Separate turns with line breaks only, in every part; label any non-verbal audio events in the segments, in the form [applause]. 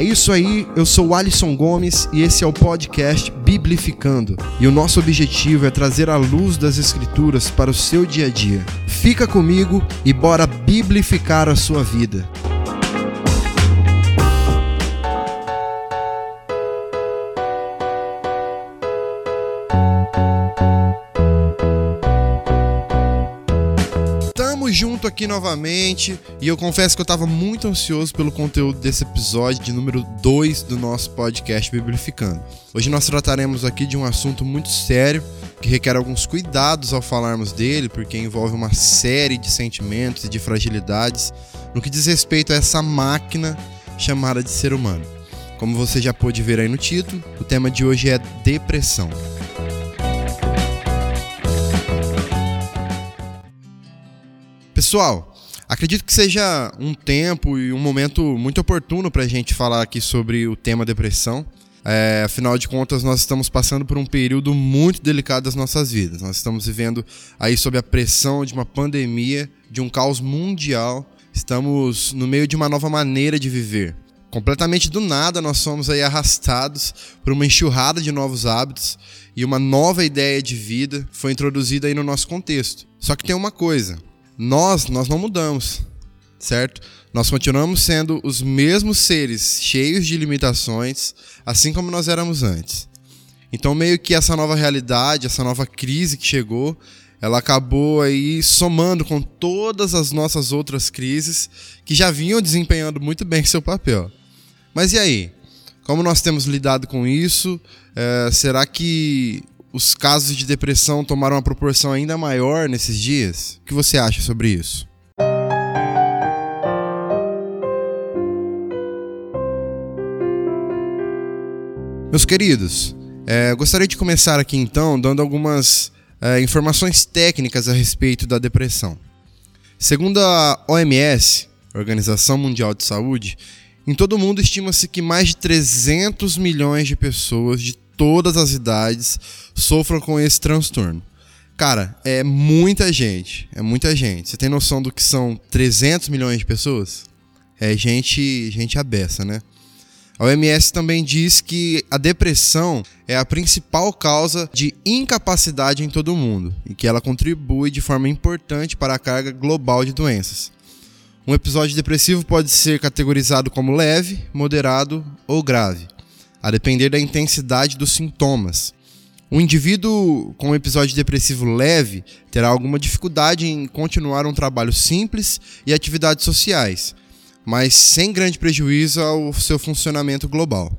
É isso aí, eu sou o Alisson Gomes e esse é o podcast Biblificando. E o nosso objetivo é trazer a luz das Escrituras para o seu dia a dia. Fica comigo e bora biblificar a sua vida. Junto aqui novamente e eu confesso que eu estava muito ansioso pelo conteúdo desse episódio de número 2 do nosso podcast Biblificando. Hoje nós trataremos aqui de um assunto muito sério que requer alguns cuidados ao falarmos dele, porque envolve uma série de sentimentos e de fragilidades no que diz respeito a essa máquina chamada de ser humano. Como você já pôde ver aí no título, o tema de hoje é depressão. Pessoal, acredito que seja um tempo e um momento muito oportuno para a gente falar aqui sobre o tema depressão. É, afinal de contas, nós estamos passando por um período muito delicado das nossas vidas. Nós estamos vivendo aí sob a pressão de uma pandemia, de um caos mundial. Estamos no meio de uma nova maneira de viver. Completamente do nada, nós somos aí arrastados por uma enxurrada de novos hábitos e uma nova ideia de vida foi introduzida aí no nosso contexto. Só que tem uma coisa: nós, nós não mudamos, certo? Nós continuamos sendo os mesmos seres, cheios de limitações, assim como nós éramos antes. Então, meio que essa nova realidade, essa nova crise que chegou, ela acabou aí somando com todas as nossas outras crises que já vinham desempenhando muito bem [laughs] seu papel. Mas e aí? Como nós temos lidado com isso? É, será que os casos de depressão tomaram uma proporção ainda maior nesses dias? O que você acha sobre isso? Meus queridos, é, gostaria de começar aqui então dando algumas é, informações técnicas a respeito da depressão. Segundo a OMS, Organização Mundial de Saúde, em todo o mundo estima-se que mais de 300 milhões de pessoas de todas as idades sofram com esse transtorno. Cara, é muita gente, é muita gente. Você tem noção do que são 300 milhões de pessoas? É gente, gente abessa, né? A OMS também diz que a depressão é a principal causa de incapacidade em todo o mundo e que ela contribui de forma importante para a carga global de doenças. Um episódio depressivo pode ser categorizado como leve, moderado ou grave a depender da intensidade dos sintomas. Um indivíduo com um episódio depressivo leve terá alguma dificuldade em continuar um trabalho simples e atividades sociais, mas sem grande prejuízo ao seu funcionamento global.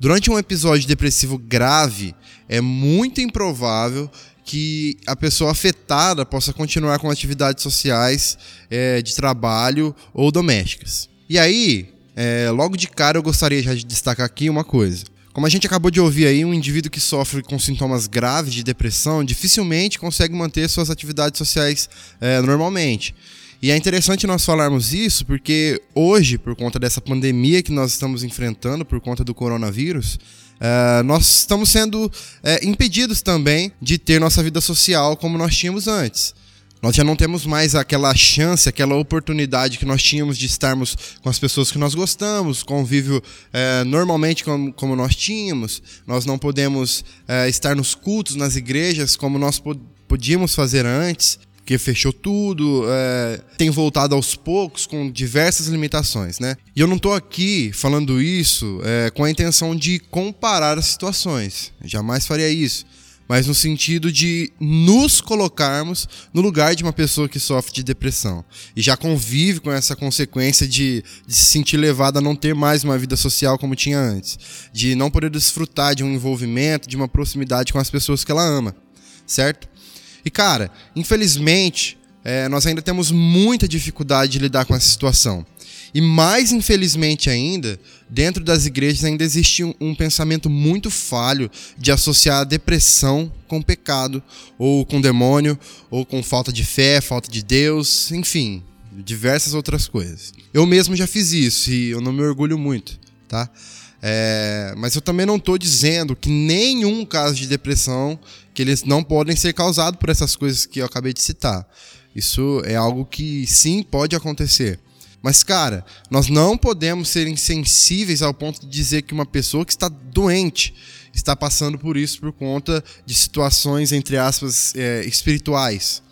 Durante um episódio depressivo grave, é muito improvável que a pessoa afetada possa continuar com atividades sociais, é, de trabalho ou domésticas. E aí, é, logo de cara eu gostaria já de destacar aqui uma coisa. Como a gente acabou de ouvir aí, um indivíduo que sofre com sintomas graves de depressão dificilmente consegue manter suas atividades sociais é, normalmente. E é interessante nós falarmos isso porque hoje, por conta dessa pandemia que nós estamos enfrentando, por conta do coronavírus, é, nós estamos sendo é, impedidos também de ter nossa vida social como nós tínhamos antes. Nós já não temos mais aquela chance, aquela oportunidade que nós tínhamos de estarmos com as pessoas que nós gostamos, convívio é, normalmente como, como, nós tínhamos. Nós não podemos é, estar nos cultos, nas igrejas, como nós podíamos fazer antes, porque fechou tudo, é, tem voltado aos poucos com diversas limitações, né? E eu não estou aqui falando isso com a intenção de comparar as situações. Eu jamais faria isso mas no sentido de nos colocarmos no lugar de uma pessoa que sofre de depressão e já convive com essa consequência de, de, se sentir levada a não ter mais uma vida social como tinha antes, de não poder desfrutar de um envolvimento, de uma proximidade com as pessoas que ela ama, certo? E cara, infelizmente, é, nós ainda temos muita dificuldade de lidar com essa situação. E mais infelizmente ainda, dentro das igrejas ainda existe um, um, pensamento muito falho de associar a depressão com pecado, ou com demônio, ou com falta de fé, falta de Deus, enfim, diversas outras coisas. Eu mesmo já fiz isso e eu não me orgulho muito, tá? É, mas eu também não estou dizendo que nenhum caso de depressão que eles não podem ser causados por essas coisas que eu acabei de citar. Isso é algo que sim pode acontecer. Mas, cara, nós não podemos ser insensíveis ao ponto de dizer que uma pessoa que está doente está passando por isso por conta de situações, entre aspas, é, espirituais.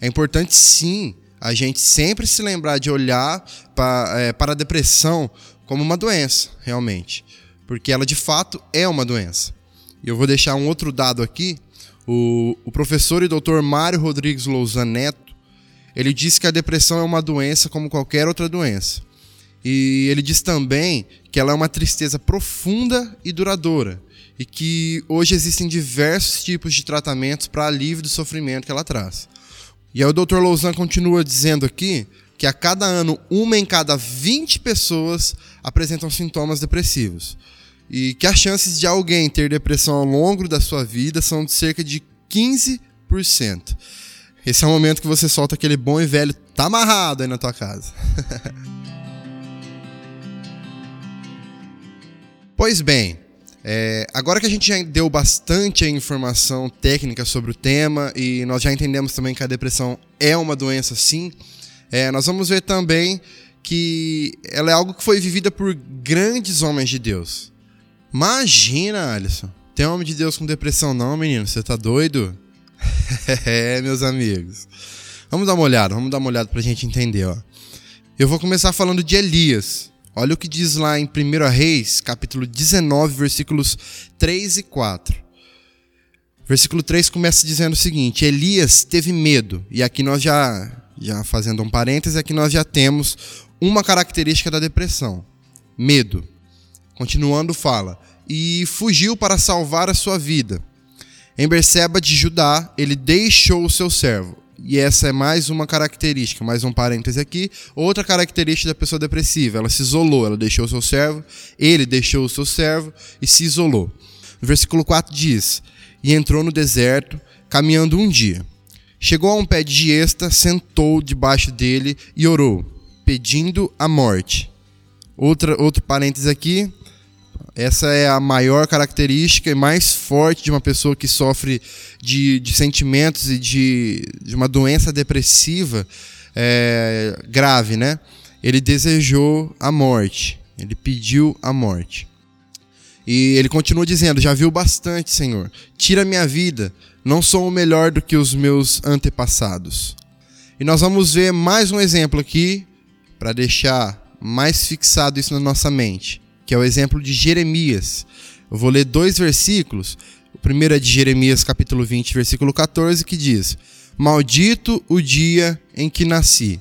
É importante, sim, a gente sempre se lembrar de olhar pra, é, para a depressão como uma doença, realmente. Porque ela, de fato, é uma doença. E eu vou deixar um outro dado aqui. O, o professor e doutor Mário Rodrigues Lousan Neto, ele diz que a depressão é uma doença como qualquer outra doença. E ele diz também que ela é uma tristeza profunda e duradoura e que hoje existem diversos tipos de tratamentos para alívio do sofrimento que ela traz. E aí o Dr. Louzan continua dizendo aqui que a cada ano, uma em cada 20 pessoas apresentam sintomas depressivos. E que as chances de alguém ter depressão ao longo da sua vida são de cerca de 15%. Esse é o momento que você solta aquele bom e velho tá amarrado aí na tua casa. [laughs] pois bem, é, agora que a gente já deu bastante informação técnica sobre o tema e nós já entendemos também que a depressão é uma doença sim, é, nós vamos ver também que ela é algo que foi vivida por grandes homens de Deus. Imagina, Alisson. Tem homem de Deus com depressão não, menino? Você tá doido? [laughs] é, meus amigos. Vamos dar uma olhada, vamos dar uma olhada pra gente entender, ó. Eu vou começar falando de Elias. Olha o que diz lá em 1 Reis, capítulo 19, versículos 3 e 4. Versículo 3 começa dizendo o seguinte: Elias teve medo, e aqui nós já, já fazendo um parêntese, aqui nós já temos uma característica da depressão: medo. Continuando, fala: E fugiu para salvar a sua vida. Em Berseba de Judá, ele deixou o seu servo e essa é mais uma característica, mais um parêntese aqui. Outra característica da pessoa depressiva, ela se isolou, ela deixou o seu servo, ele deixou o seu servo e se isolou. No versículo 4 diz: E entrou no deserto, caminhando um dia. Chegou a um pé de giesta, sentou debaixo dele e orou, pedindo a morte. Outra, outro parêntese aqui, essa é a maior característica e mais forte de uma pessoa que sofre de, de sentimentos e de, de uma doença depressiva é, grave, né? Ele desejou a morte, ele pediu a morte. E ele continua dizendo: Já viu bastante, Senhor. Tira minha vida. Não sou o melhor do que os meus antepassados. E nós vamos ver mais um exemplo aqui para deixar mais fixado isso na nossa mente que é o exemplo de Jeremias. Eu vou ler dois versículos. O primeiro é de Jeremias, capítulo 20, versículo 14, que diz: Maldito o dia em que nasci.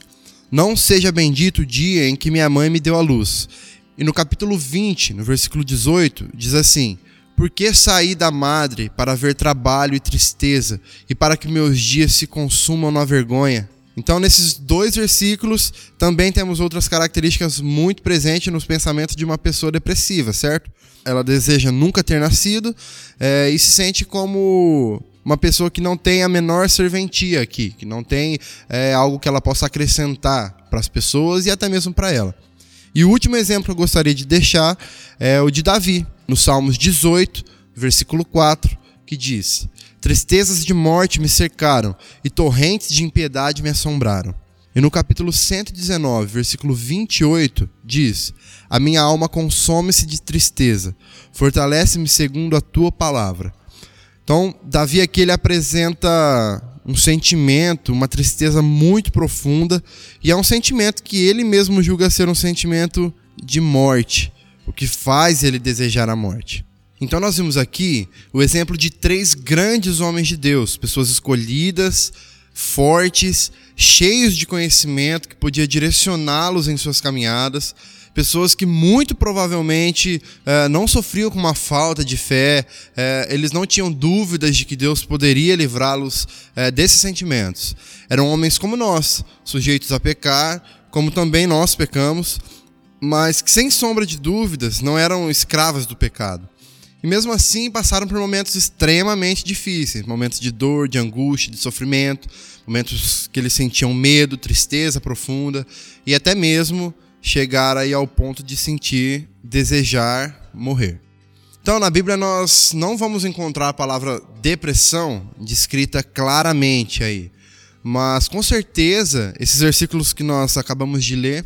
Não seja bendito o dia em que minha mãe me deu a luz. E no capítulo 20, no versículo 18, diz assim: Por que saí da madre para ver trabalho e tristeza, e para que meus dias se consumam na vergonha? Então, nesses dois versículos, também temos outras características muito presentes nos pensamentos de uma pessoa depressiva, certo? Ela deseja nunca ter nascido é, e se sente como uma pessoa que não tem a menor serventia aqui, que não tem é, algo que ela possa acrescentar para as pessoas e até mesmo para ela. E o último exemplo que eu gostaria de deixar é o de Davi, no Salmos 18, versículo 4, que diz: Tristezas de morte me cercaram e torrentes de impiedade me assombraram. E no capítulo 119, versículo 28, diz: A minha alma consome-se de tristeza, fortalece-me segundo a tua palavra. Então, Davi aqui ele apresenta um sentimento, uma tristeza muito profunda, e é um sentimento que ele mesmo julga ser um sentimento de morte, o que faz ele desejar a morte. Então nós vimos aqui o exemplo de três grandes homens de Deus, pessoas escolhidas, fortes, cheios de conhecimento que podia direcioná-los em suas caminhadas, pessoas que muito provavelmente uh, não sofriam com uma falta de fé, uh, eles não tinham dúvidas de que Deus poderia livrá-los uh, desses sentimentos. Eram homens como nós, sujeitos a pecar, como também nós pecamos, mas que sem sombra de dúvidas não eram escravos do pecado. E mesmo assim passaram por momentos extremamente difíceis, momentos de dor, de angústia, de sofrimento, momentos que eles sentiam medo, tristeza profunda. E até mesmo chegar aí ao ponto de sentir desejar morrer. Então, na Bíblia nós não vamos encontrar a palavra depressão descrita claramente aí, mas com certeza esses versículos que nós acabamos de ler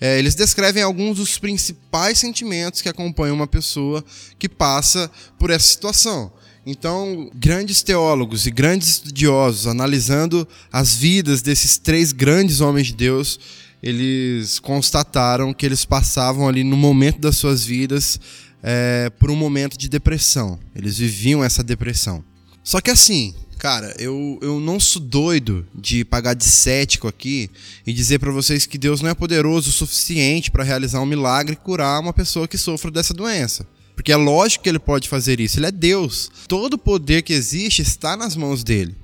é, eles descrevem alguns dos principais sentimentos que acompanham uma pessoa que passa por essa situação. Então, grandes teólogos e grandes estudiosos, analisando as vidas desses três grandes homens de Deus, eles constataram que eles passavam ali no momento das suas vidas é, por um momento de depressão. Eles viviam essa depressão. Só que assim, cara, eu, eu não sou doido de pagar de cético aqui e dizer para vocês que Deus não é poderoso o suficiente para realizar um milagre e curar uma pessoa que sofre dessa doença. Porque é lógico que ele pode fazer isso, ele é Deus. Todo o poder que existe está nas mãos dele.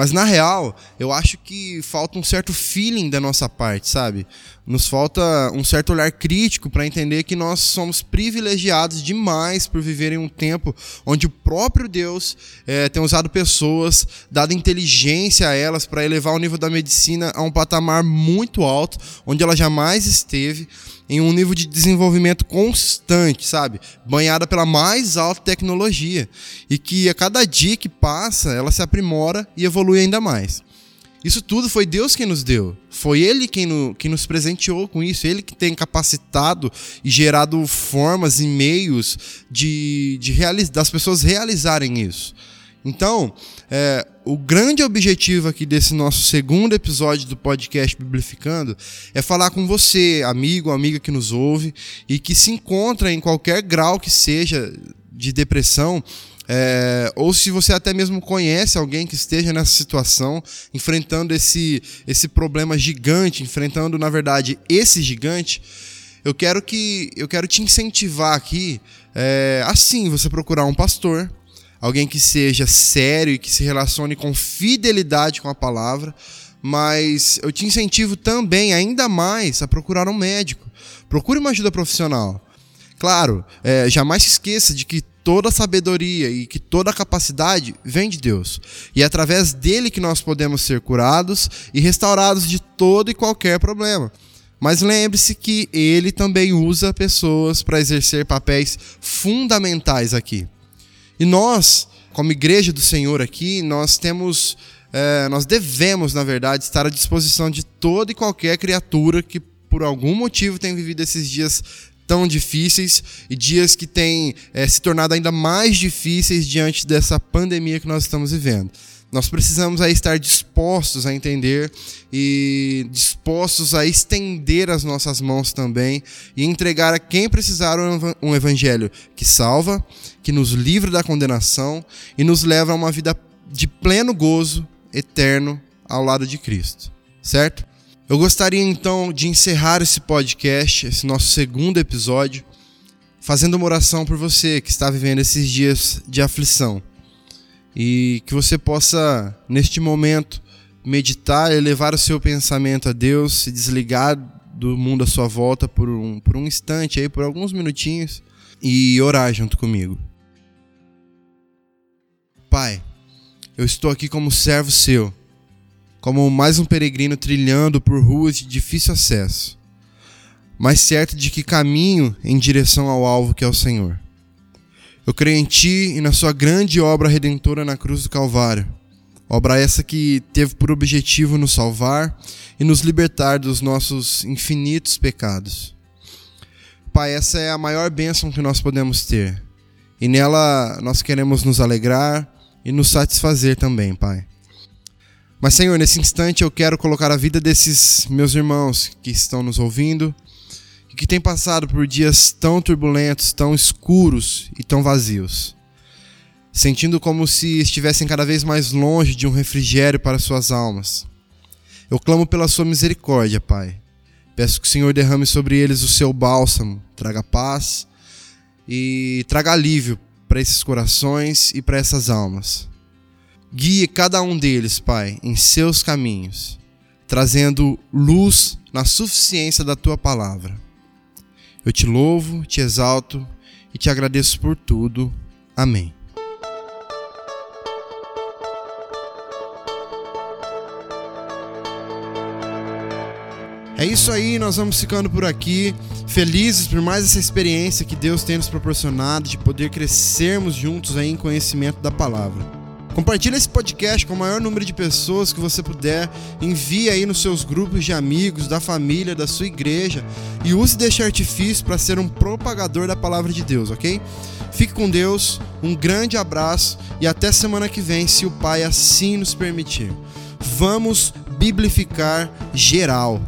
Mas na real, eu acho que falta um certo feeling da nossa parte, sabe? Nos falta um certo olhar crítico para entender que nós somos privilegiados demais por viver em um tempo onde o próprio Deus é, tem usado pessoas, dado inteligência a elas para elevar o nível da medicina a um patamar muito alto, onde ela jamais esteve em um nível de desenvolvimento constante, sabe? Banhada pela mais alta tecnologia. E que a cada dia que passa, ela se aprimora e evolui ainda mais. Isso tudo foi Deus quem nos deu. Foi Ele quem, no, quem nos presenteou com isso. Ele que tem capacitado e gerado formas e meios de, de das pessoas realizarem isso. Então, é, o grande objetivo aqui desse nosso segundo episódio do podcast Biblificando é falar com você, amigo, amiga que nos ouve e que se encontra em qualquer grau que seja de depressão, é, ou se você até mesmo conhece alguém que esteja nessa situação, enfrentando esse, esse problema gigante, enfrentando, na verdade, esse gigante, eu quero que eu quero te incentivar aqui, é, assim, você procurar um pastor, alguém que seja sério e que se relacione com fidelidade com a palavra, mas eu te incentivo também, ainda mais, a procurar um médico. Procure uma ajuda profissional. Claro, é, jamais se esqueça de que toda sabedoria e que toda capacidade vem de Deus. E é através dele que nós podemos ser curados e restaurados de todo e qualquer problema. Mas lembre-se que ele também usa pessoas para exercer papéis fundamentais aqui. E nós, como igreja do Senhor aqui, nós temos, é, nós devemos, na verdade, estar à disposição de toda e qualquer criatura que por algum motivo tem vivido esses dias tão difíceis e dias que têm é, se tornado ainda mais difíceis diante dessa pandemia que nós estamos vivendo. Nós precisamos aí estar dispostos a entender e dispostos a estender as nossas mãos também e entregar a quem precisar um evangelho que salva, que nos livra da condenação e nos leva a uma vida de pleno gozo eterno ao lado de Cristo. Certo? Eu gostaria então de encerrar esse podcast, esse nosso segundo episódio, fazendo uma oração por você que está vivendo esses dias de aflição e que você possa, neste momento, meditar, elevar o seu pensamento a Deus, se desligar do mundo à sua volta por um, por um instante, aí, por alguns minutinhos, e orar junto comigo. Pai, eu estou aqui como servo seu, como mais um peregrino trilhando por ruas de difícil acesso, mas certo de que caminho em direção ao alvo que é o Senhor. Eu creio em Ti e na Sua grande obra redentora na cruz do Calvário. Obra essa que teve por objetivo nos salvar e nos libertar dos nossos infinitos pecados. Pai, essa é a maior bênção que nós podemos ter. E nela nós queremos nos alegrar e nos satisfazer também, Pai. Mas, Senhor, nesse instante eu quero colocar a vida desses meus irmãos que estão nos ouvindo que têm passado por dias tão turbulentos, tão escuros e tão vazios, sentindo como se estivessem cada vez mais longe de um refrigério para suas almas. Eu clamo pela sua misericórdia, Pai. Peço que o Senhor derrame sobre eles o seu bálsamo, traga paz e traga alívio para esses corações e para essas almas. Guie cada um deles, Pai, em seus caminhos, trazendo luz na suficiência da tua palavra. Eu te louvo, te exalto e te agradeço por tudo. Amém. É isso aí, nós vamos ficando por aqui, felizes por mais essa experiência que Deus tem nos proporcionado de poder crescermos juntos aí em conhecimento da palavra. Compartilhe esse podcast com o maior número de pessoas que você puder. Envie aí nos seus grupos de amigos, da família, da sua igreja e use deste artifício para ser um propagador da palavra de Deus, ok? Fique com Deus, um grande abraço e até semana que vem, se o Pai assim nos permitir. Vamos biblificar geral.